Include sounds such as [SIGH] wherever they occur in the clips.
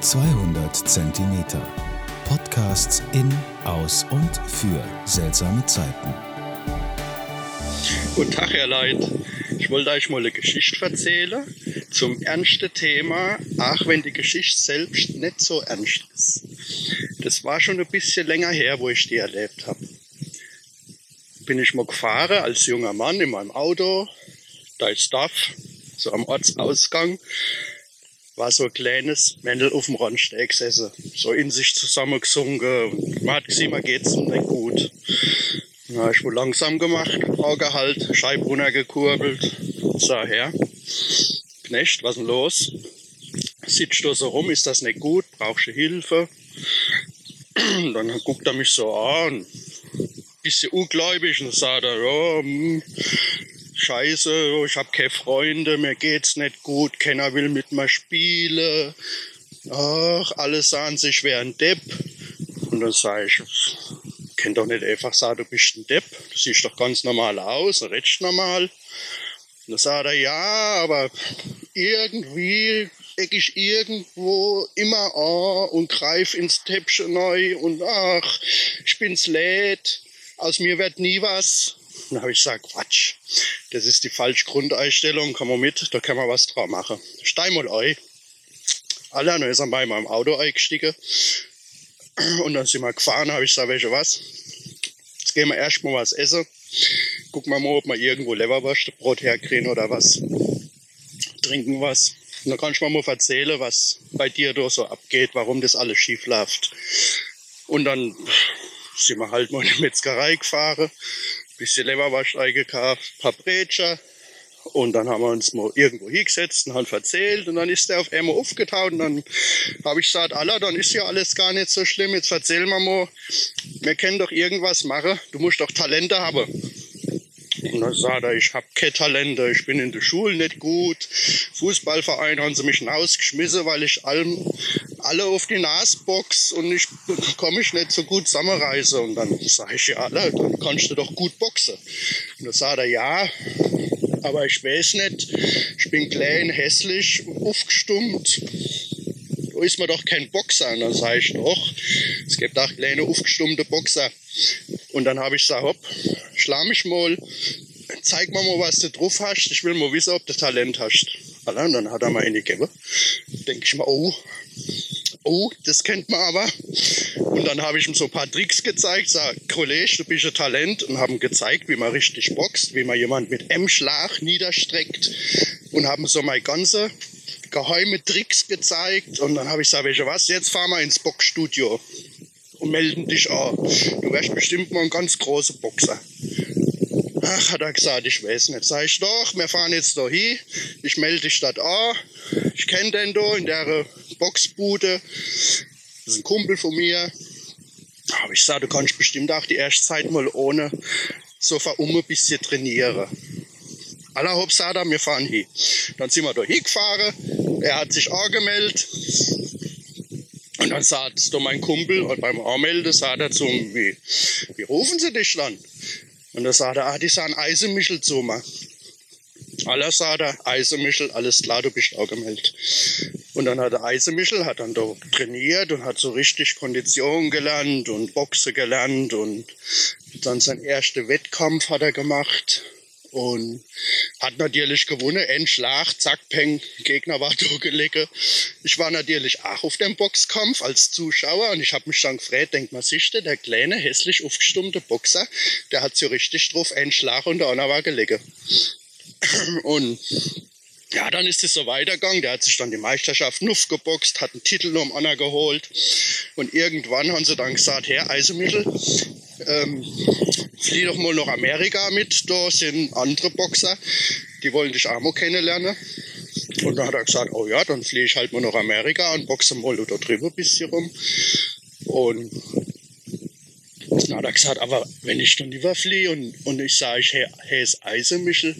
200 Zentimeter. Podcasts in, aus und für seltsame Zeiten. Guten Tag, Herr Leid. Ich wollte euch mal eine Geschichte erzählen zum ernsten Thema, auch wenn die Geschichte selbst nicht so ernst ist. Das war schon ein bisschen länger her, wo ich die erlebt habe. Bin ich mal gefahren als junger Mann in meinem Auto, da ist Dorf, so am Ortsausgang, war so ein kleines Männel auf dem Randsteg gesessen, so in sich zusammengesunken. Und man hat gesehen, mir geht's nicht gut. Na, ich wohl langsam gemacht, Auge halt, Scheibe runtergekurbelt. Sah her. Knecht, was denn los? Sitzt du so rum, ist das nicht gut? Brauchst du Hilfe? [CLEARS THROAT] Dann guckt er mich so an, bisschen ungläubig und sagt er, ja, hm, scheiße, ich habe keine Freunde, mir geht's nicht gut, keiner will mit mir spielen. Ach, alle sahen sich wäre ein Depp. Und dann sage ich, kann doch nicht einfach sagen, du bist ein Depp. Du siehst doch ganz normal aus, redest normal. Und dann sagt er, ja, aber irgendwie eck ich irgendwo immer an und greif ins Täppchen neu und ach, ich bin's lädt, aus mir wird nie was. Dann habe ich gesagt, Quatsch, das ist die falsche Grundeinstellung, komm mal mit, da kann man was drauf machen. Steig mal ein. Alle, dann ist er bei meinem Auto eingestiegen. Und dann sind wir gefahren, habe ich gesagt, welche was? Jetzt gehen wir erst mal was essen. Gucken wir mal, ob wir irgendwo Leberwurstbrot herkriegen oder was. Trinken was. Und dann kannst du mir mal erzählen, was bei dir da so abgeht, warum das alles schief läuft. Und dann sind wir halt mal in die Metzgerei gefahren, bisschen Leberwurst eingekauft, paar Bretscher. Und dann haben wir uns mal irgendwo hingesetzt und haben erzählt. Und dann ist der auf einmal aufgetaucht. Und dann habe ich gesagt, Allah, dann ist ja alles gar nicht so schlimm. Jetzt erzähl mal mal, wir können doch irgendwas machen. Du musst doch Talente haben. Und dann sagt er, ich habe keine Talente, ich bin in der Schule nicht gut. Fußballverein haben sie mich rausgeschmissen, weil ich allem, alle auf die Nase box und ich komme ich nicht so gut zusammenreise. Und dann sage ich, ja, dann kannst du doch gut boxen. Und dann sagt er, ja, aber ich weiß nicht, ich bin klein, hässlich, aufgestummt. Da ist man doch kein Boxer. Und dann sage ich, doch, es gibt auch kleine aufgestummte Boxer. Und dann habe ich gesagt, hopp, schlag mich mal, zeig mir mal, was du drauf hast. Ich will mal wissen, ob du Talent hast. Und dann hat er mir eine gegeben. Denke ich mir, oh, oh, das kennt man aber. Und dann habe ich ihm so ein paar Tricks gezeigt, sag, Kollege, du bist ein Talent und haben gezeigt, wie man richtig boxt, wie man jemand mit M-Schlag niederstreckt und haben so meine ganze geheime Tricks gezeigt und dann habe ich gesagt, du was, jetzt fahren wir ins Boxstudio und melden dich an. Du wärst bestimmt mal ein ganz großer Boxer. Ach, hat er gesagt, ich weiß nicht. Sag ich doch, wir fahren jetzt da hin. Ich melde dich dort an. Ich kenne den da in der Boxbude. Das ist ein Kumpel von mir. Aber ich sage, du kannst bestimmt auch die erste Zeit mal ohne so verumme ein bisschen trainieren. Aller Hopp sagt er, wir fahren hin. Dann sind wir da hingefahren. Er hat sich angemeldet. Und dann sagt da mein Kumpel, und beim Anmelden sagt er zu mir, wie, wie rufen Sie dich dann? Und dann sagt er, ah, die sagen Eisemichel zu mir. Aller sagt er, Eisemichel, alles klar, du bist angemeldet. Und dann hat der Eisemichel, hat dann da trainiert und hat so richtig Kondition gelernt und Boxe gelernt und dann sein erster Wettkampf hat er gemacht und hat natürlich gewonnen. Ein Schlag, zack, peng, Gegner war [LAUGHS] durchgelegt. Ich war natürlich auch auf dem Boxkampf als Zuschauer und ich habe mich dann gefragt, denkt man sich, der kleine, hässlich aufgestummte Boxer, der hat so richtig drauf, ein Schlag und der andere war gelegen. [CLEARS THROAT] Und ja, dann ist es so weitergegangen. Der hat sich dann die Meisterschaft Nuff geboxt, hat einen Titel um Anna geholt. Und irgendwann haben sie dann gesagt, Herr Eisenmittel, ähm, flieh doch mal nach Amerika mit. Da sind andere Boxer, die wollen dich auch mal kennenlernen. Und dann hat er gesagt, oh ja, dann fliege ich halt mal nach Amerika und boxe mal da drüber ein bisschen rum. Und dann hat er gesagt, aber wenn ich dann überfliehe und, und ich sage, hey, hey, ist Eisemichel,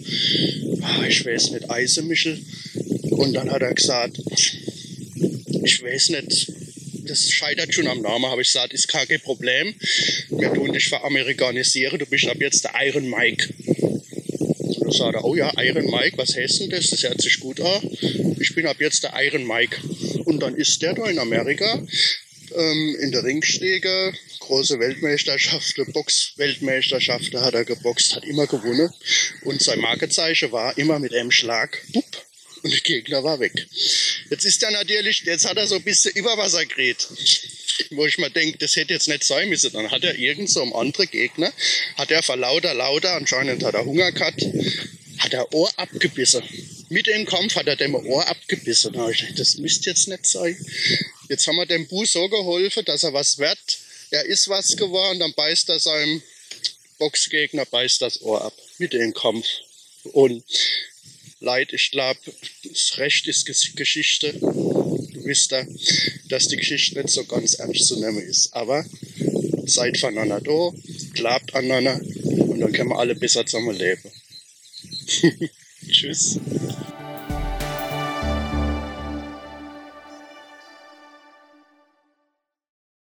ah, ich weiß nicht, Eisemichel. Und dann hat er gesagt, ich weiß nicht, das scheitert schon am Namen, habe ich gesagt, ist kein Problem. Wir tun dich veramerikanisieren, du bist ab jetzt der Iron Mike. Und Da sagt er, oh ja, Iron Mike, was heißt denn das? Das hört sich gut an. Ich bin ab jetzt der Iron Mike. Und dann ist der da in Amerika ähm, in der Ringstege, große Weltmeisterschaften, Box-Weltmeisterschaften hat er geboxt, hat immer gewonnen. Und sein Markezeichen war immer mit einem Schlag, bupp, und der Gegner war weg. Jetzt ist er natürlich, jetzt hat er so ein bisschen über Wasser geredet. Wo ich mir denke, das hätte jetzt nicht sein müssen. Dann hat er irgend so einen anderen Gegner, hat er vor lauter, lauter, anscheinend hat er Hunger gehabt, hat er Ohr abgebissen. Mit dem Kampf hat er dem Ohr abgebissen. Da ich gedacht, das müsste jetzt nicht sein. Jetzt haben wir dem Bu so geholfen, dass er was wird. Er ist was geworden, dann beißt er seinem Boxgegner, beißt das Ohr ab. Mit dem Kampf. Und Leid, ich glaube, das Recht ist Geschichte. Du wisst ja, dass die Geschichte nicht so ganz ernst zu nehmen ist. Aber seid voneinander da, glaubt aneinander und dann können wir alle besser zusammen leben. [LAUGHS] Tschüss.